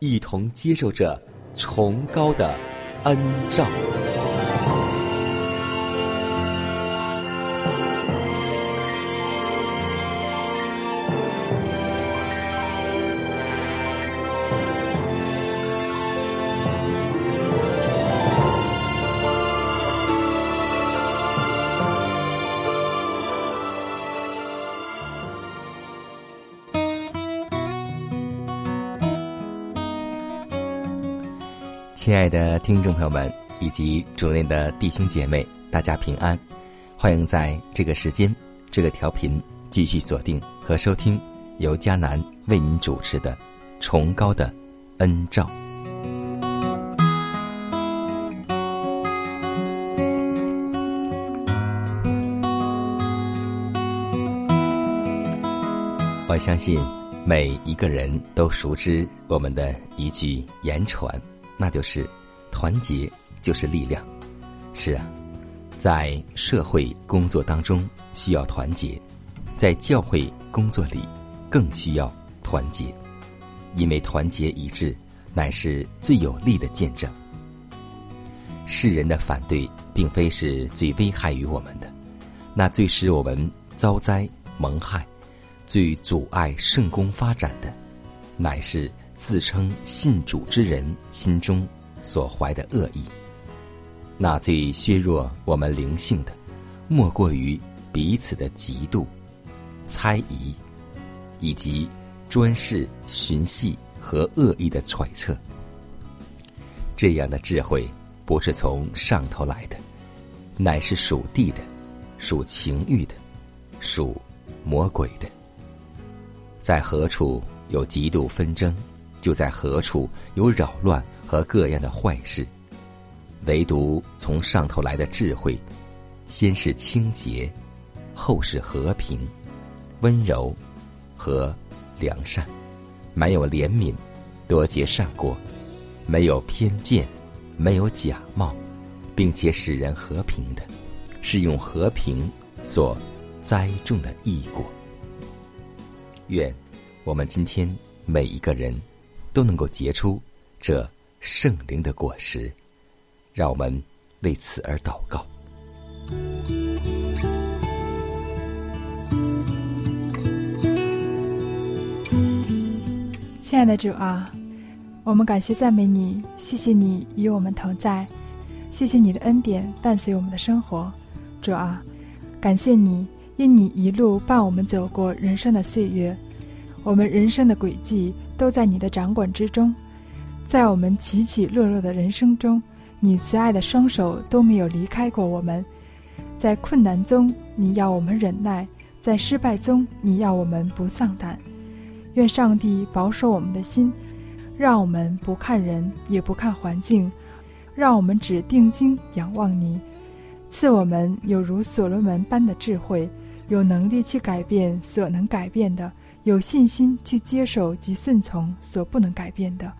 一同接受着崇高的恩照。听众朋友们，以及主内的弟兄姐妹，大家平安！欢迎在这个时间、这个调频继续锁定和收听由迦南为您主持的《崇高的恩照》。我相信每一个人都熟知我们的一句言传。那就是团结就是力量。是啊，在社会工作当中需要团结，在教会工作里更需要团结，因为团结一致乃是最有力的见证。世人的反对并非是最危害于我们的，那最使我们遭灾蒙害、最阻碍圣公发展的，乃是。自称信主之人心中所怀的恶意，那最削弱我们灵性的，莫过于彼此的嫉妒、猜疑，以及专事寻隙和恶意的揣测。这样的智慧不是从上头来的，乃是属地的、属情欲的、属魔鬼的。在何处有嫉妒纷争？就在何处有扰乱和各样的坏事，唯独从上头来的智慧，先是清洁，后是和平、温柔和良善，没有怜悯，多结善果，没有偏见，没有假冒，并且使人和平的，是用和平所栽种的异果。愿我们今天每一个人。都能够结出这圣灵的果实，让我们为此而祷告。亲爱的主啊，我们感谢赞美你，谢谢你与我们同在，谢谢你的恩典伴随我们的生活。主啊，感谢你，因你一路伴我们走过人生的岁月，我们人生的轨迹。都在你的掌管之中，在我们起起落落的人生中，你慈爱的双手都没有离开过我们。在困难中，你要我们忍耐；在失败中，你要我们不丧胆。愿上帝保守我们的心，让我们不看人，也不看环境，让我们只定睛仰望你，赐我们有如所罗门般的智慧，有能力去改变所能改变的。有信心去接受及顺从所不能改变的，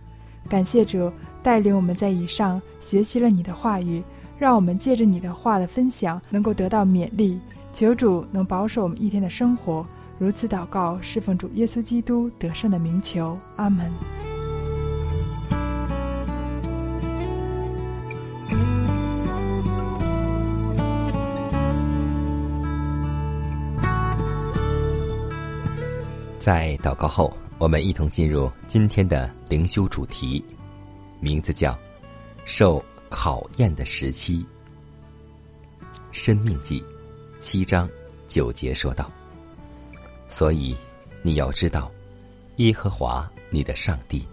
感谢主带领我们在以上学习了你的话语让我们借着你的话的分享能够得到勉励。求主能保守我们一天的生活。如此祷告侍奉主耶稣基督得胜的名求。阿门。在祷告后我们一同进入今天的灵修主题，名字叫“受考验的时期”。生命记七章九节说道：“所以你要知道，耶和华你的上帝，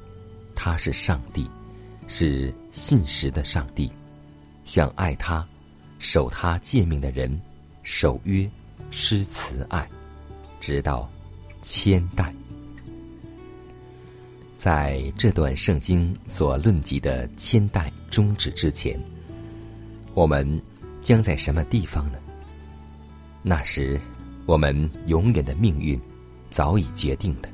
他是上帝，是信实的上帝，像爱他、守他诫命的人，守约施慈爱，直到。”千代，在这段圣经所论及的千代终止之前，我们将在什么地方呢？那时，我们永远的命运早已决定了。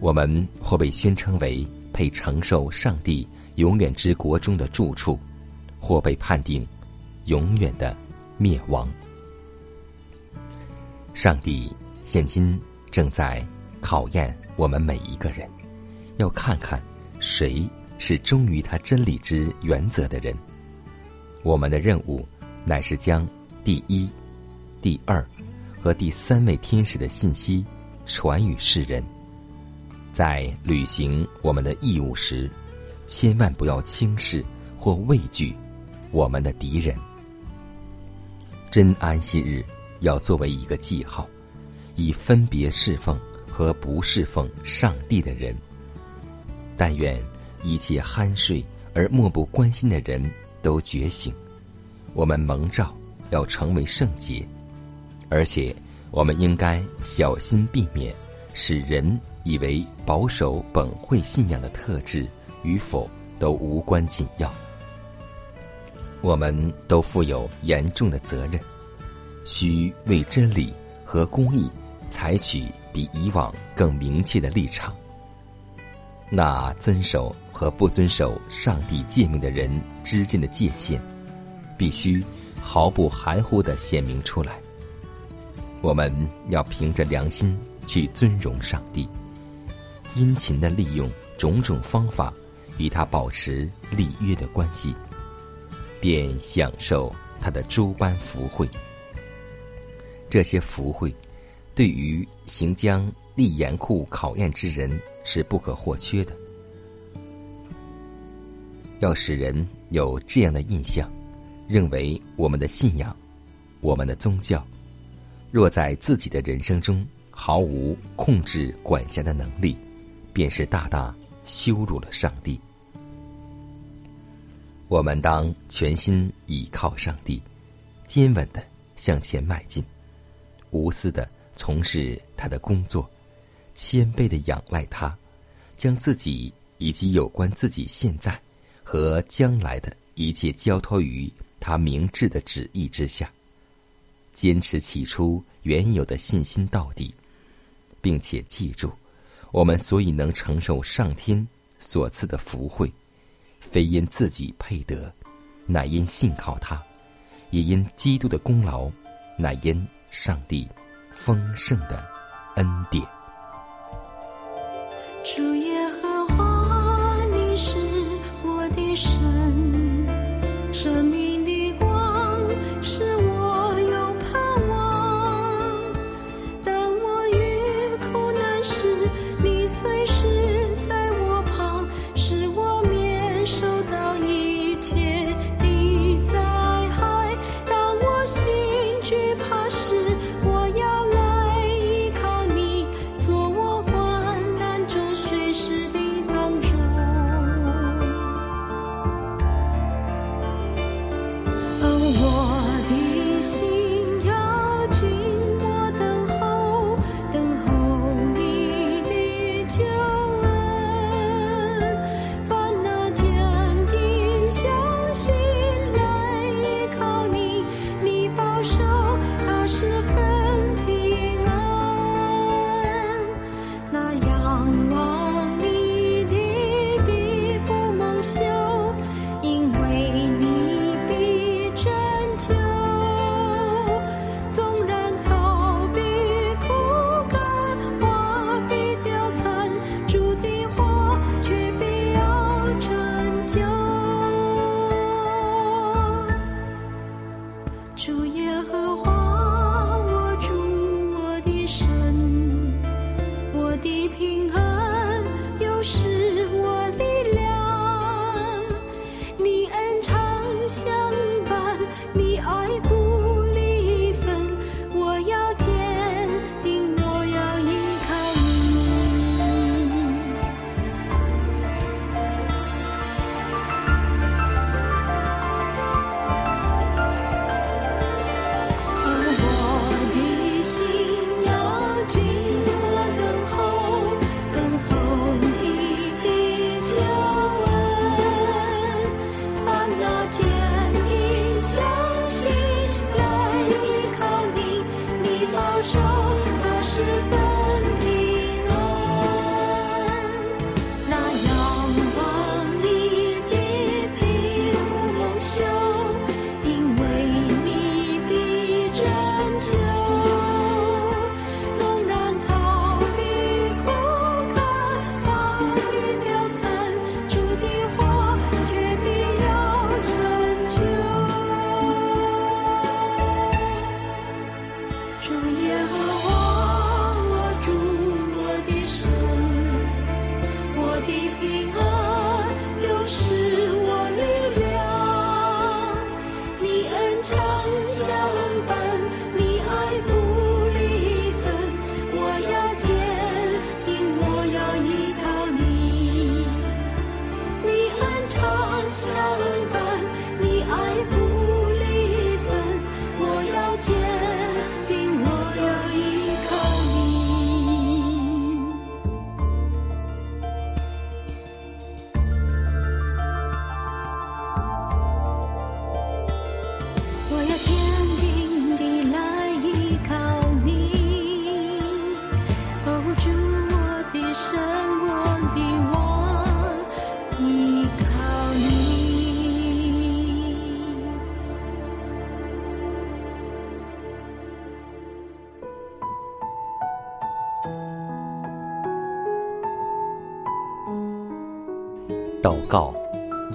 我们或被宣称为配承受上帝永远之国中的住处，或被判定永远的灭亡。上帝现今。正在考验我们每一个人，要看看谁是忠于他真理之原则的人。我们的任务乃是将第一、第二和第三位天使的信息传与世人。在履行我们的义务时，千万不要轻视或畏惧我们的敌人。真安息日要作为一个记号。以分别侍奉和不侍奉上帝的人，但愿一切酣睡而漠不关心的人都觉醒。我们蒙召要成为圣洁，而且我们应该小心避免使人以为保守本会信仰的特质与否都无关紧要。我们都负有严重的责任，需为真理和公义。采取比以往更明确的立场。那遵守和不遵守上帝诫命的人之间的界限，必须毫不含糊的显明出来。我们要凭着良心去尊荣上帝，殷勤的利用种种方法与他保持立约的关系，便享受他的诸般福惠。这些福惠。对于行将立严酷考验之人是不可或缺的。要使人有这样的印象，认为我们的信仰、我们的宗教，若在自己的人生中毫无控制管辖的能力，便是大大羞辱了上帝。我们当全心倚靠上帝，坚稳的向前迈进，无私的。从事他的工作，谦卑的仰赖他，将自己以及有关自己现在和将来的一切交托于他明智的旨意之下，坚持起初原有的信心到底，并且记住，我们所以能承受上天所赐的福惠，非因自己配得，乃因信靠他；也因基督的功劳，乃因上帝。丰盛的恩典。树叶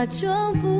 假装不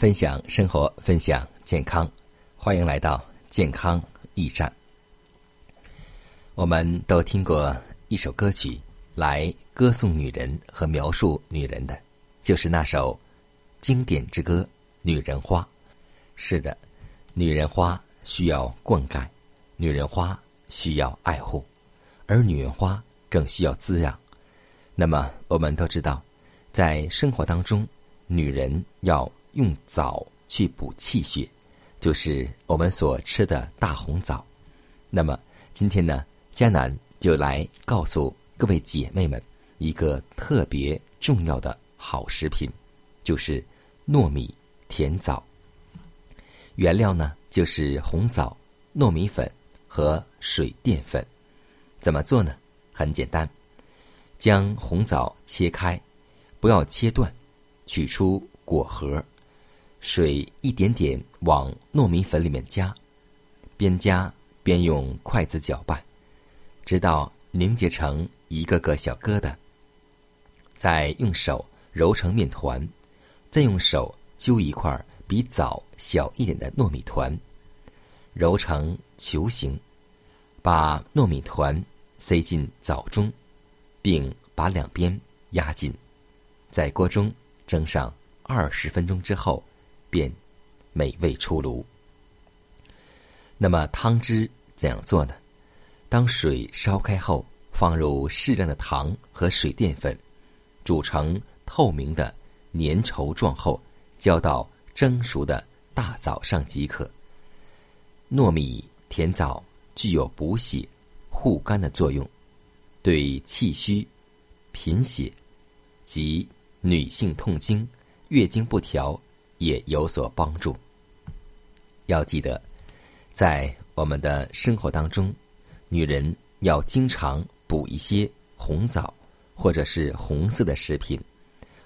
分享生活，分享健康，欢迎来到健康驿站。我们都听过一首歌曲，来歌颂女人和描述女人的，就是那首经典之歌《女人花》。是的，女人花需要灌溉，女人花需要爱护，而女人花更需要滋养。那么，我们都知道，在生活当中，女人要用枣去补气血，就是我们所吃的大红枣。那么今天呢，迦南就来告诉各位姐妹们一个特别重要的好食品，就是糯米甜枣。原料呢就是红枣、糯米粉和水淀粉。怎么做呢？很简单，将红枣切开，不要切断，取出果核。水一点点往糯米粉里面加，边加边用筷子搅拌，直到凝结成一个个小疙瘩。再用手揉成面团，再用手揪一块比枣小一点的糯米团，揉成球形，把糯米团塞进枣中，并把两边压紧，在锅中蒸上二十分钟之后。便美味出炉。那么汤汁怎样做呢？当水烧开后，放入适量的糖和水淀粉，煮成透明的粘稠状后，浇到蒸熟的大枣上即可。糯米甜枣具有补血、护肝的作用，对气虚、贫血及女性痛经、月经不调。也有所帮助。要记得，在我们的生活当中，女人要经常补一些红枣，或者是红色的食品，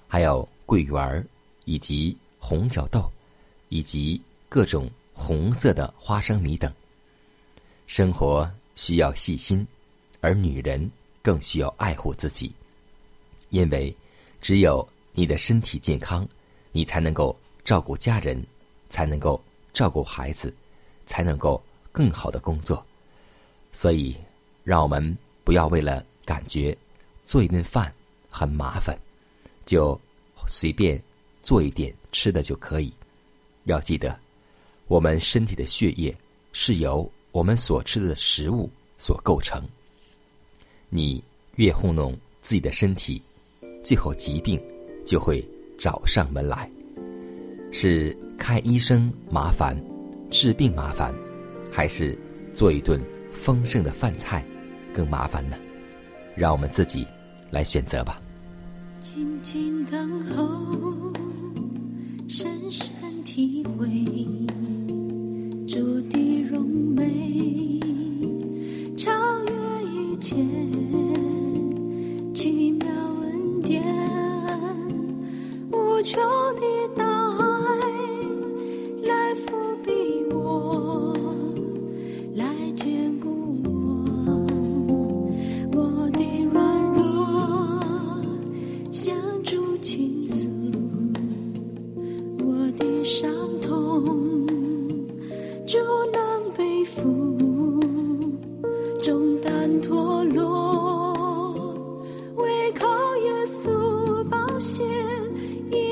还有桂圆儿，以及红小豆，以及各种红色的花生米等。生活需要细心，而女人更需要爱护自己，因为只有你的身体健康，你才能够照顾家人，才能够照顾孩子，才能够更好的工作。所以，让我们不要为了感觉做一顿饭很麻烦，就随便做一点吃的就可以。要记得，我们身体的血液是由我们所吃的食物所构成。你越糊弄自己的身体，最后疾病就会找上门来。是看医生麻烦，治病麻烦，还是做一顿丰盛的饭菜更麻烦呢？让我们自己来选择吧。静静等候，深深体会主的荣美，超越一切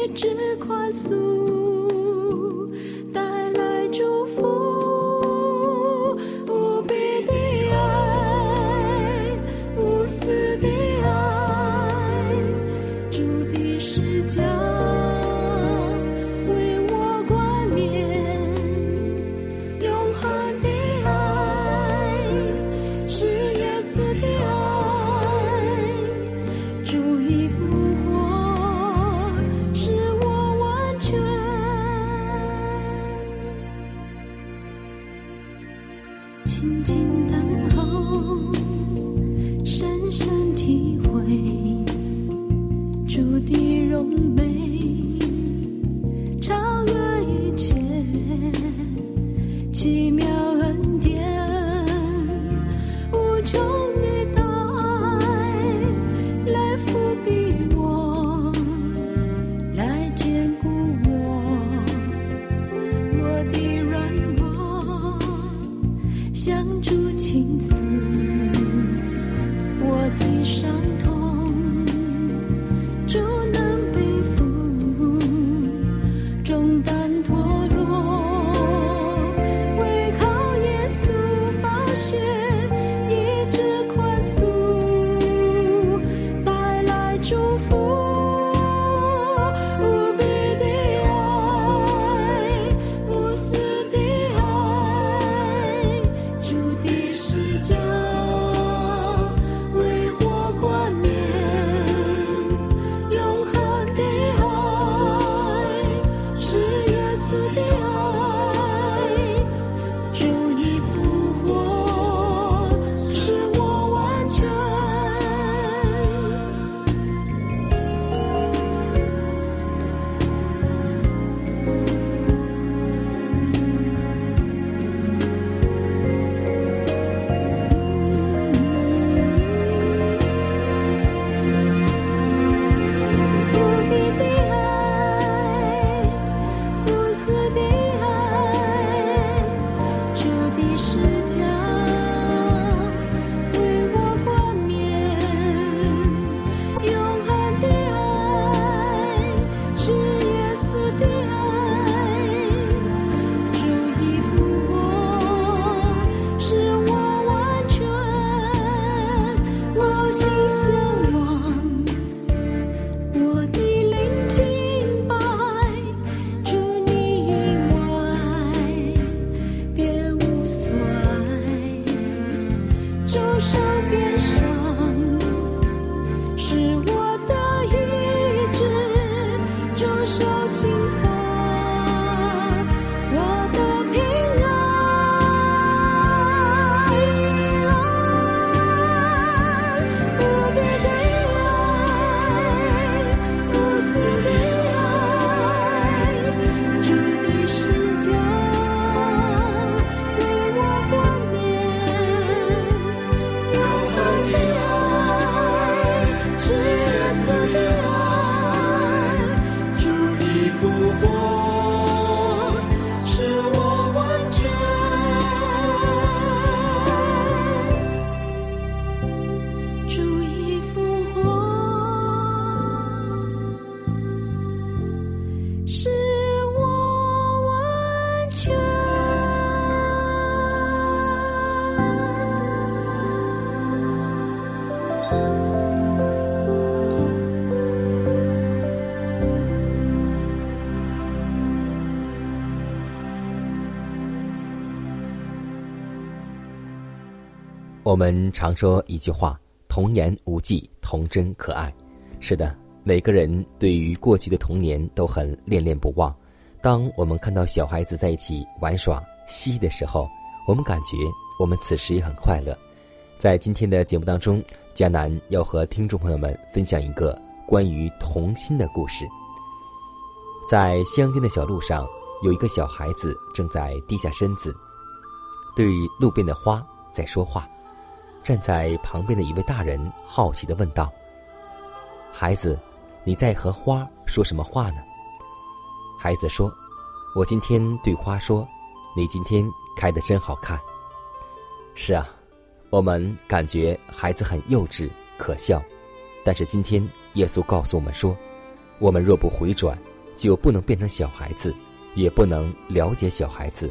一直宽我们常说一句话：“童言无忌，童真可爱。”是的，每个人对于过去的童年都很恋恋不忘。当我们看到小孩子在一起玩耍嬉的时候，我们感觉我们此时也很快乐。在今天的节目当中，迦南要和听众朋友们分享一个关于童心的故事。在乡间的小路上，有一个小孩子正在低下身子，对路边的花在说话。站在旁边的一位大人好奇的问道：“孩子，你在和花说什么话呢？”孩子说：“我今天对花说，你今天开的真好看。”是啊，我们感觉孩子很幼稚可笑，但是今天耶稣告诉我们说，我们若不回转，就不能变成小孩子，也不能了解小孩子，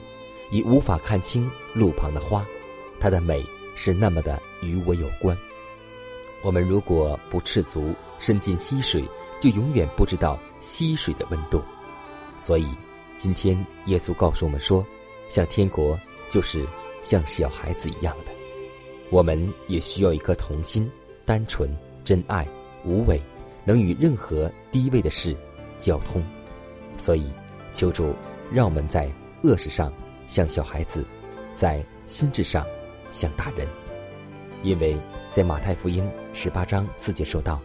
已无法看清路旁的花，它的美。是那么的与我有关。我们如果不赤足伸进溪水，就永远不知道溪水的温度。所以，今天耶稣告诉我们说，像天国就是像小孩子一样的。我们也需要一颗童心，单纯、真爱、无畏，能与任何低位的事交通。所以，求主让我们在恶事上像小孩子，在心智上。像大人，因为在马太福音十八章四节说道：“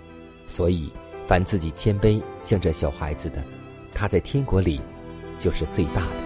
所以凡自己谦卑像这小孩子的，他在天国里就是最大的。”